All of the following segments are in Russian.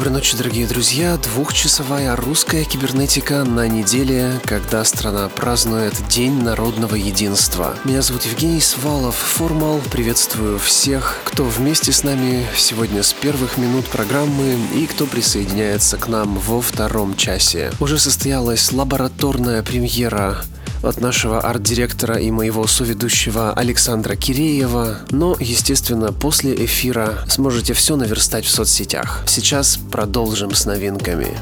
Доброй ночи, дорогие друзья. Двухчасовая русская кибернетика на неделе, когда страна празднует День народного единства. Меня зовут Евгений Свалов, Формал. Приветствую всех, кто вместе с нами сегодня с первых минут программы и кто присоединяется к нам во втором часе. Уже состоялась лабораторная премьера от нашего арт-директора и моего соведущего Александра Киреева. Но, естественно, после эфира сможете все наверстать в соцсетях. Сейчас продолжим с новинками.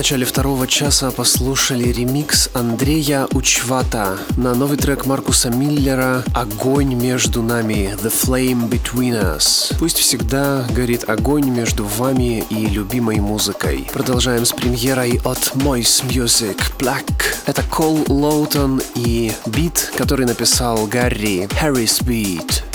Начале второго часа послушали ремикс Андрея Учвата на новый трек Маркуса Миллера «Огонь между нами» «The Flame Between Us». Пусть всегда горит огонь между вами и любимой музыкой. Продолжаем с премьерой от Moist Music Black. Это Кол Лоутон и бит, который написал Гарри Harris Beat.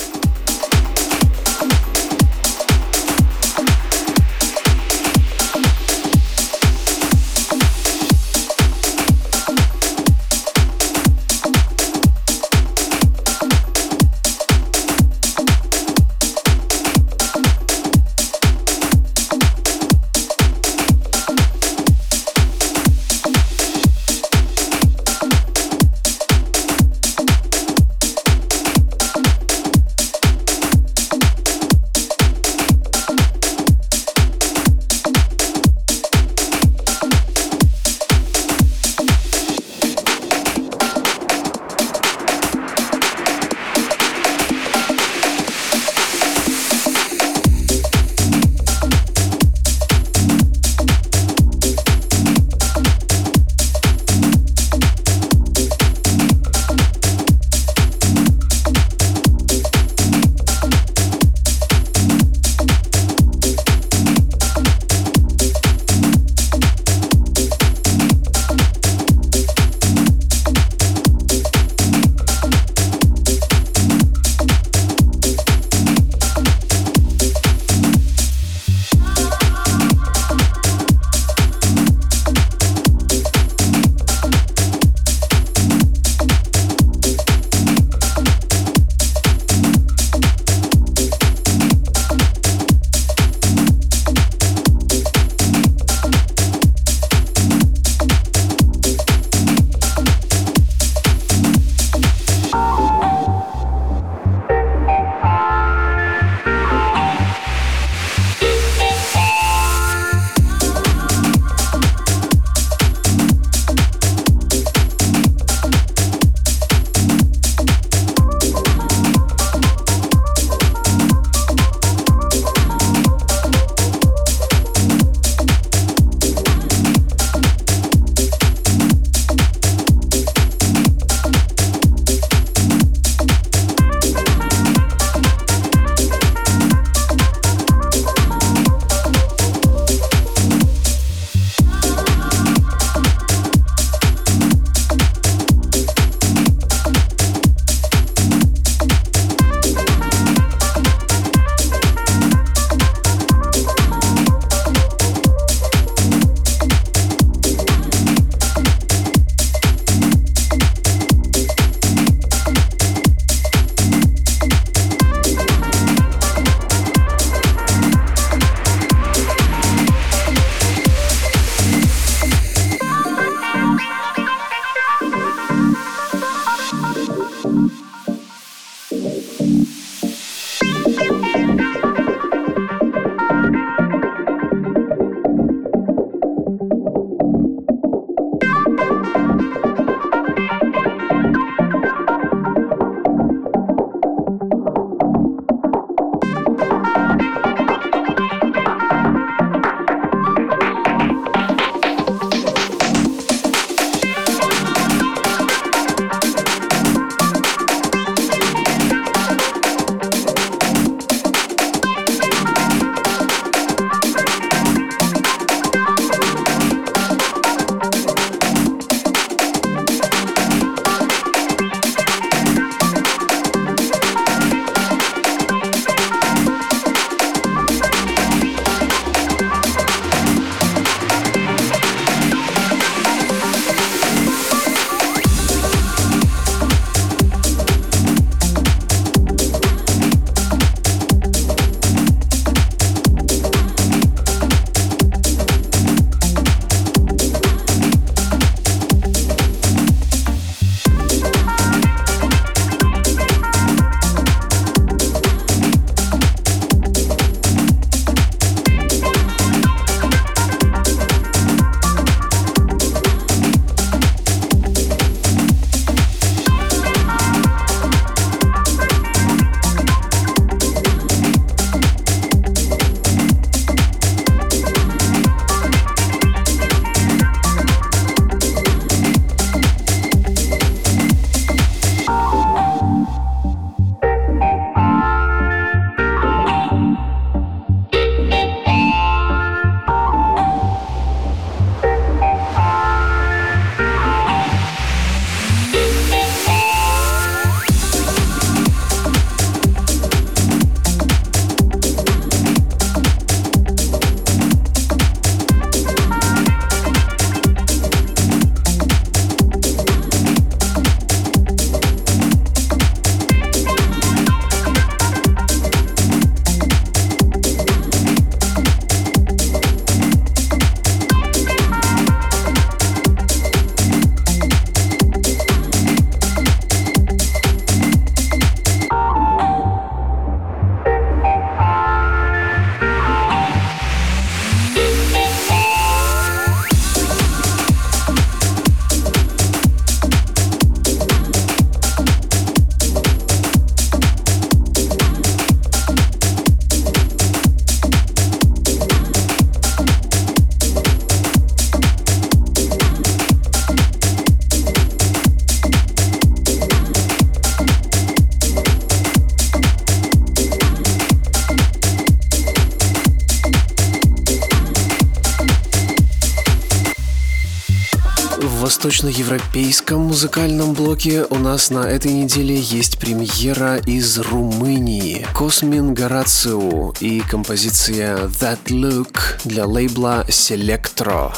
Восточноевропейском музыкальном блоке у нас на этой неделе есть премьера из Румынии. Космин Горациу и композиция That Look для лейбла Selectro.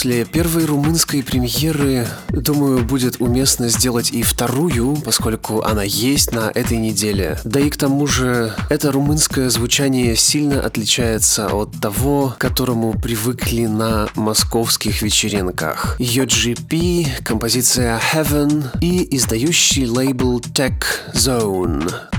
После первой румынской премьеры, думаю, будет уместно сделать и вторую, поскольку она есть на этой неделе. Да и к тому же, это румынское звучание сильно отличается от того, к которому привыкли на московских вечеринках. UGP, композиция Heaven и издающий лейбл Tech Zone.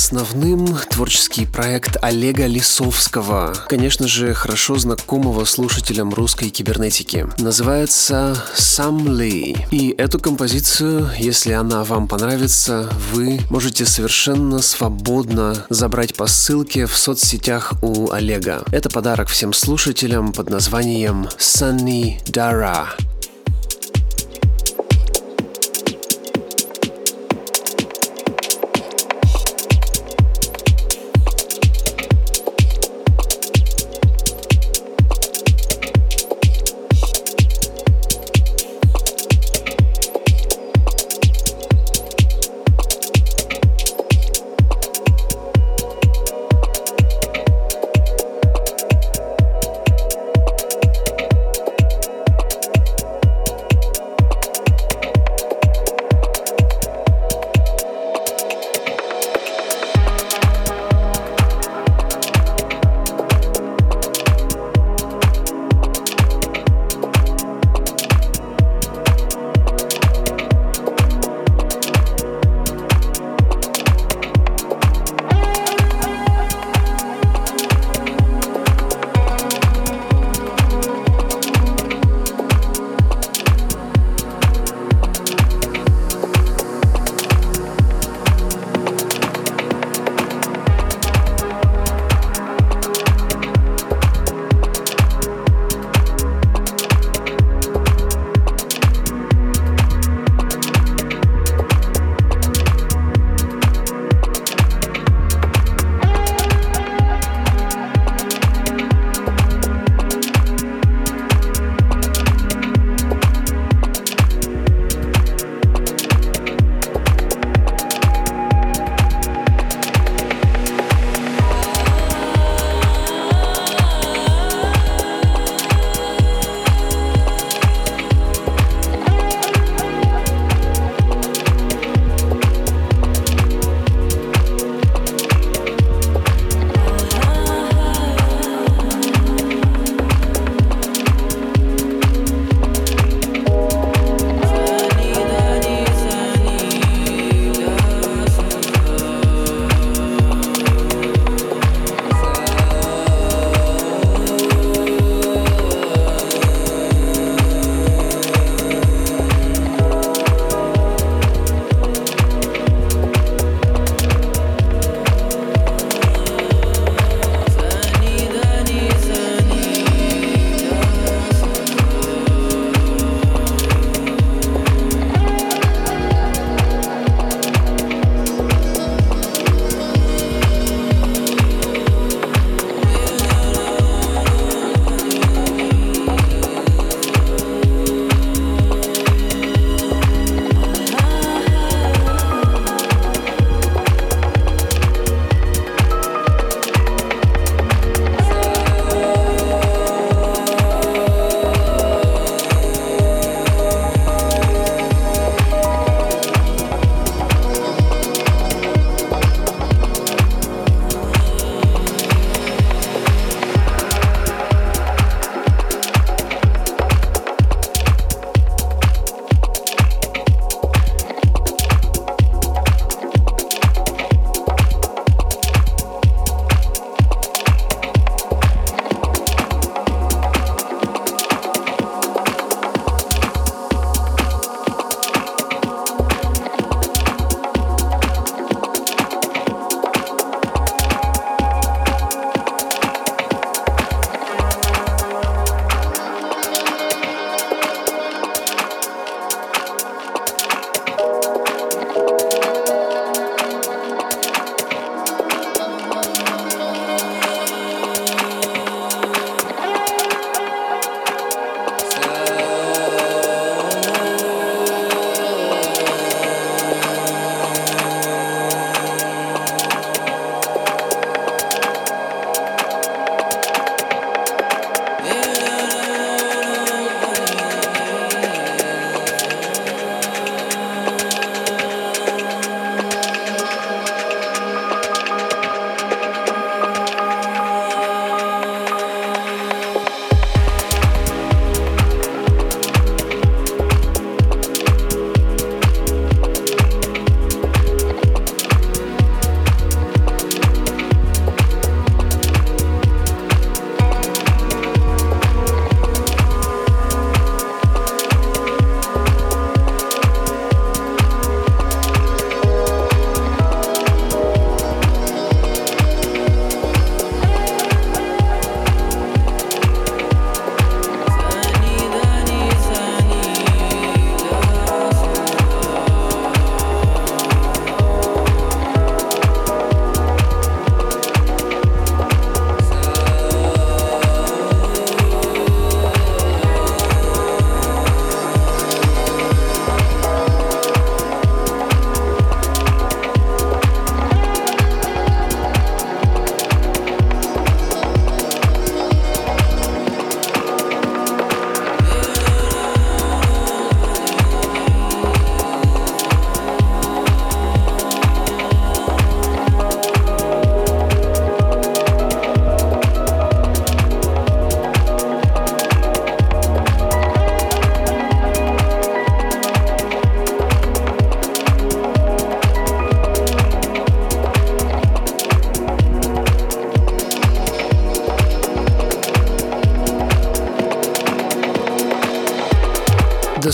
Основным творческий проект Олега Лисовского, конечно же, хорошо знакомого слушателям русской кибернетики. Называется «Sam Lee». И эту композицию, если она вам понравится, вы можете совершенно свободно забрать по ссылке в соцсетях у Олега. Это подарок всем слушателям под названием «Sunny Dara».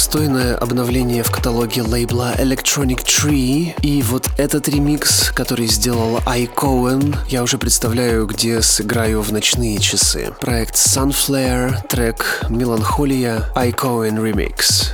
Достойное обновление в каталоге лейбла Electronic Tree. И вот этот ремикс, который сделал I Cohen, я уже представляю, где сыграю в ночные часы. Проект Sunflare, трек Меланхолия, I Cohen Remix.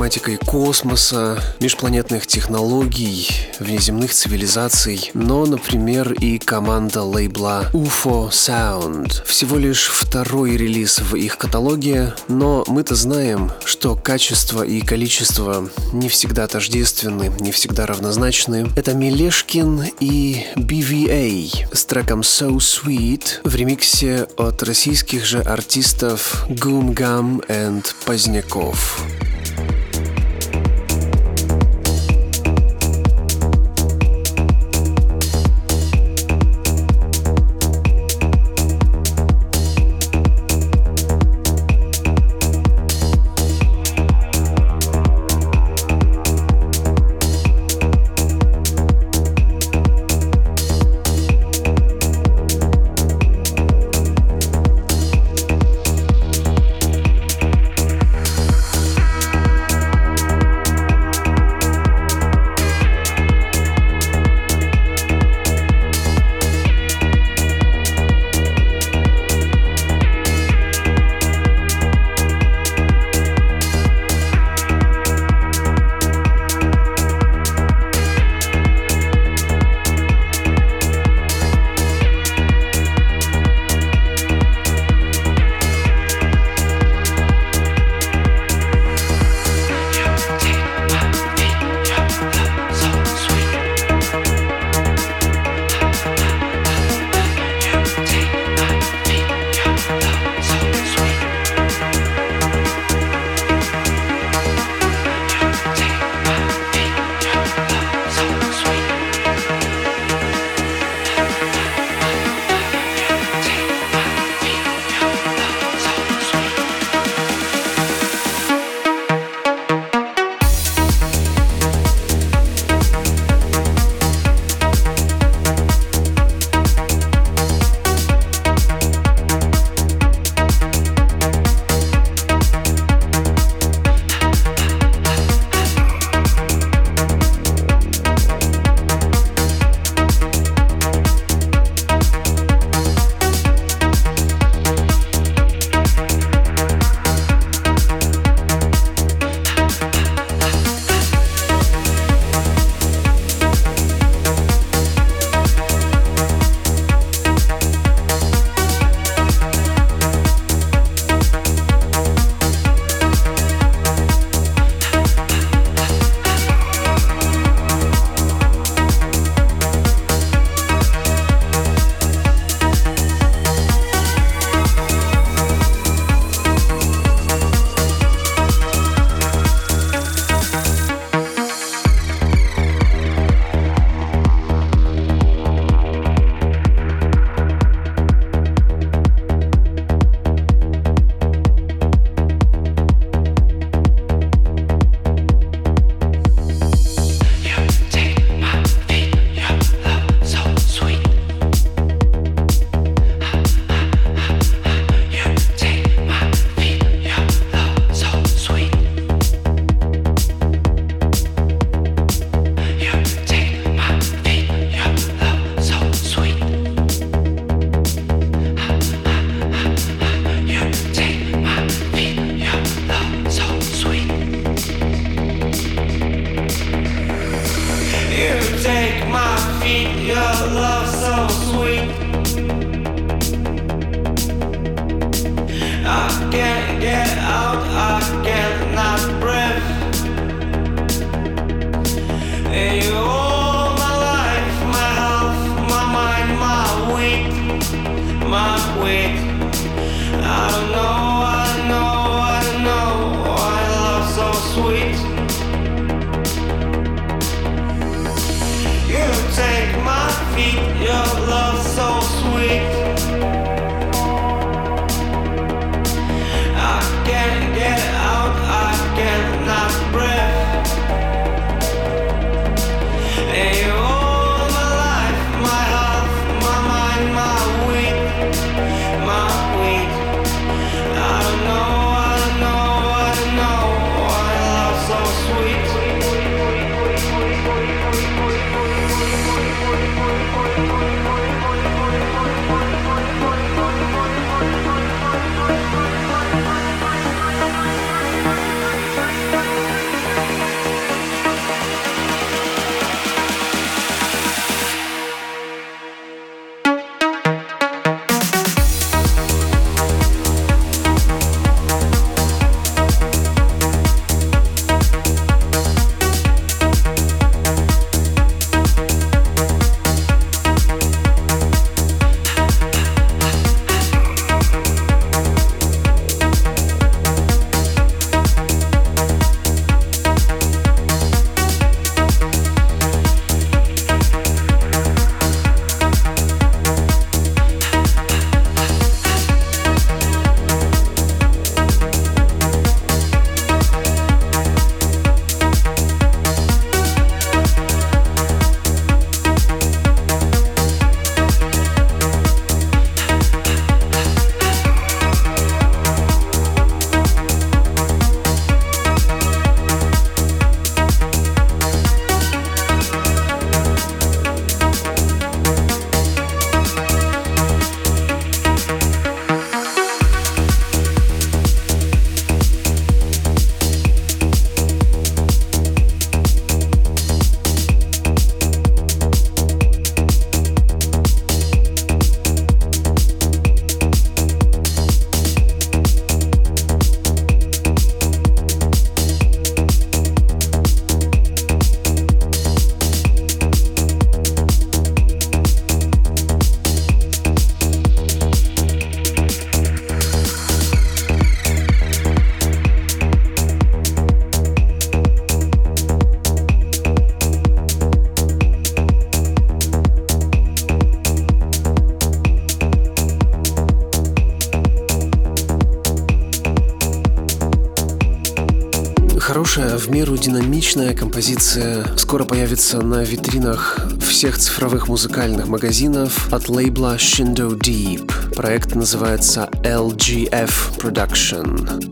Тематикой космоса, межпланетных технологий, внеземных цивилизаций, но, например, и команда лейбла UFO Sound. Всего лишь второй релиз в их каталоге, но мы-то знаем, что качество и количество не всегда тождественны, не всегда равнозначны. Это Мелешкин и BVA с треком So Sweet в ремиксе от российских же артистов Goom Gum and Поздняков. Динамичная композиция скоро появится на витринах всех цифровых музыкальных магазинов от лейбла Shindo Deep. Проект называется LGF Production.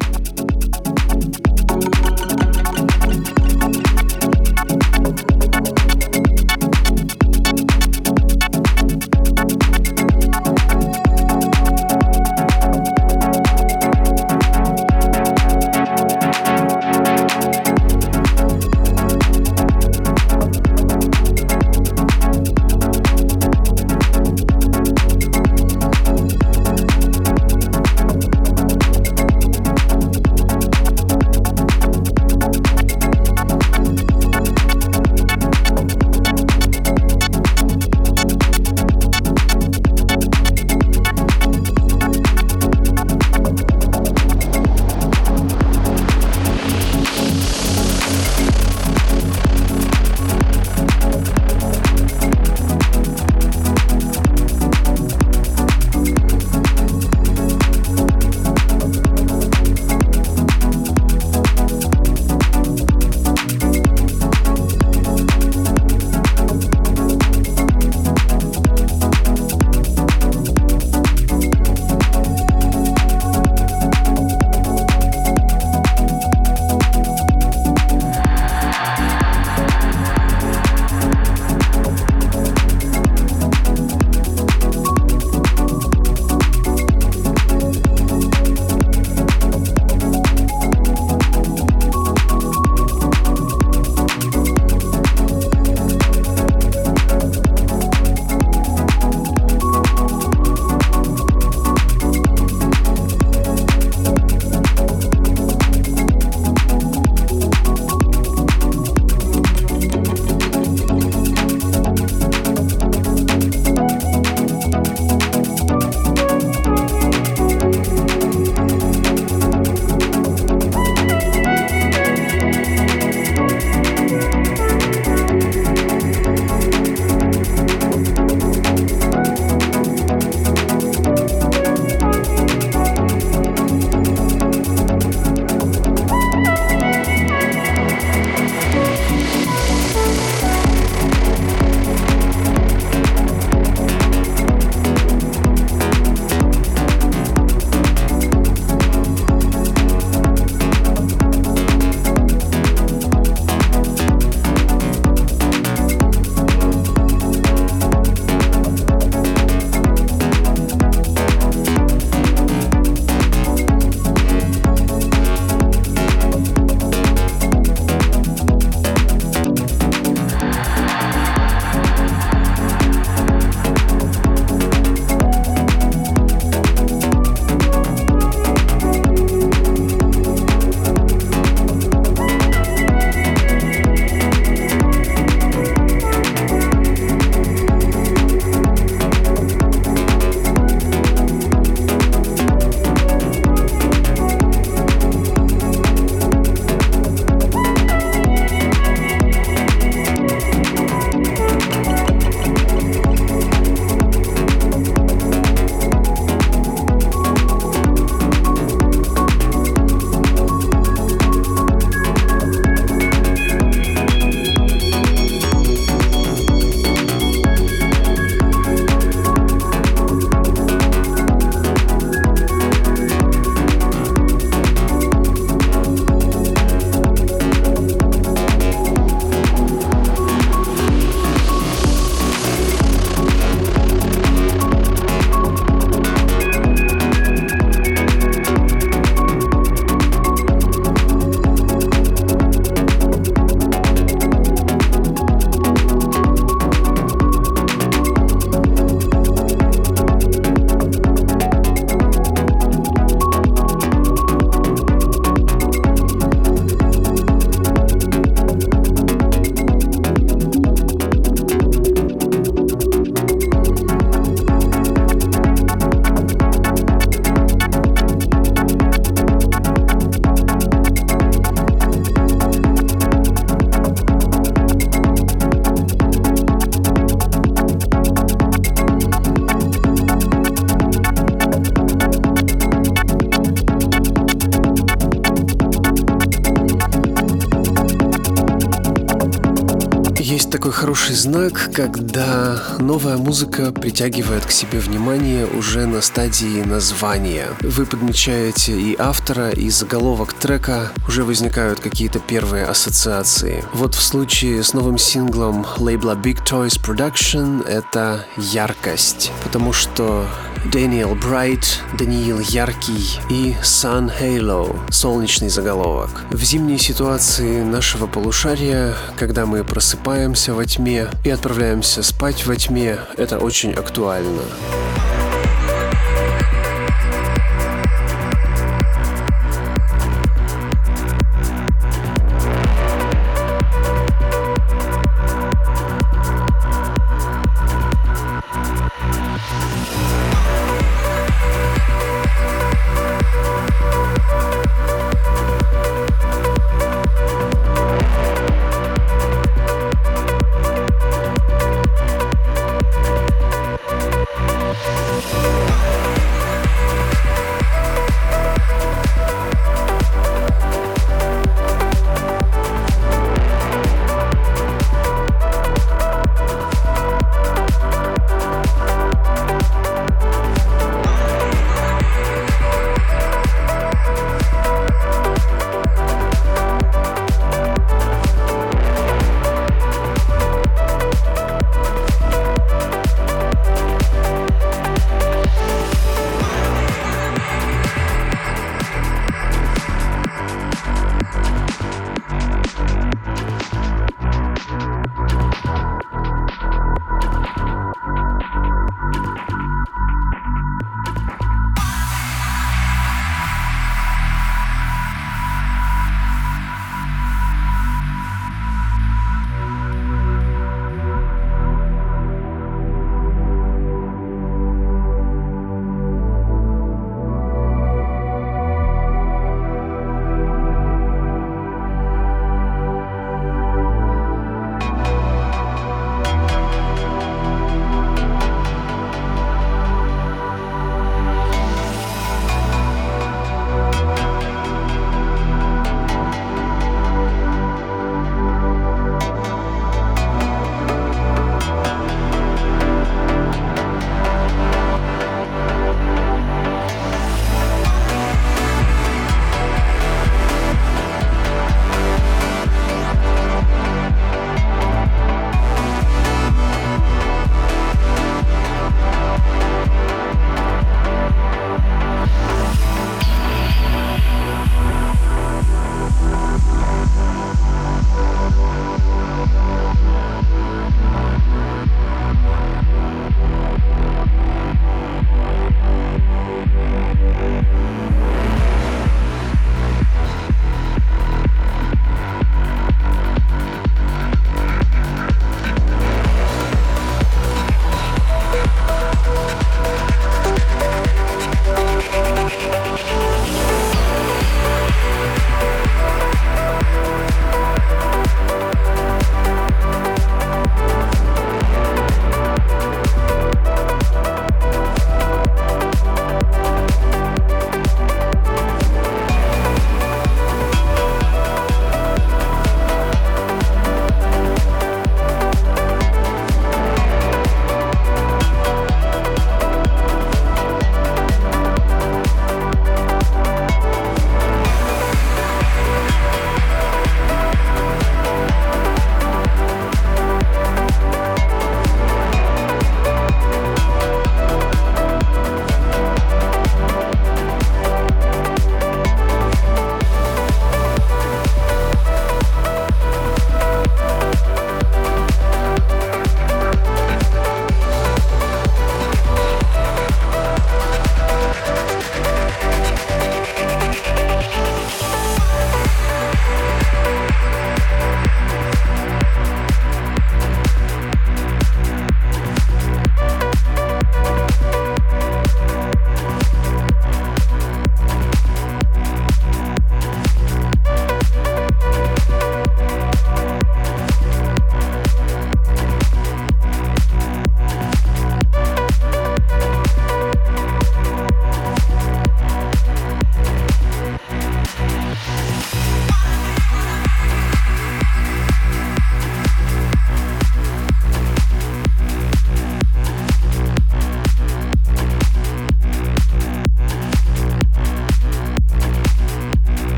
Хороший знак, когда новая музыка притягивает к себе внимание уже на стадии названия. Вы подмечаете и автора, и заголовок трека, уже возникают какие-то первые ассоциации. Вот в случае с новым синглом лейбла Big Toys Production это яркость, потому что Дэниел Брайт, Даниил Яркий и Sun Halo, солнечный заголовок. В зимней ситуации нашего полушария, когда мы просыпаемся во тьме и отправляемся спать во тьме, это очень актуально.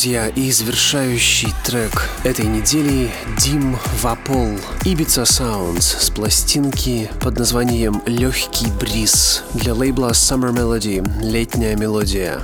Друзья, и завершающий трек этой недели Дим Вапол Ibiza Sounds с пластинки под названием «Легкий бриз» для лейбла Summer Melody «Летняя мелодия».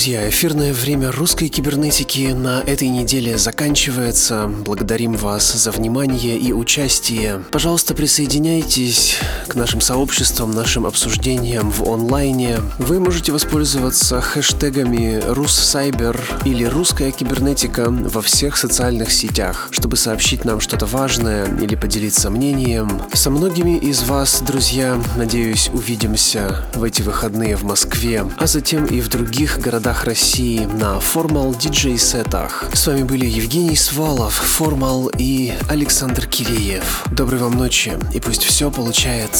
Друзья, эфирное время русской кибернетики на этой неделе заканчивается. Благодарим вас за внимание и участие. Пожалуйста, присоединяйтесь к нашим сообществам, нашим обсуждениям в онлайне. Вы можете воспользоваться хэштегами «Руссайбер» или «Русская кибернетика» во всех социальных сетях, чтобы сообщить нам что-то важное или поделиться мнением. Со многими из вас, друзья, надеюсь, увидимся в эти выходные в Москве, а затем и в других городах России на формал диджей-сетах. С вами были Евгений Свалов, Формал и Александр Киреев. Доброй вам ночи и пусть все получается.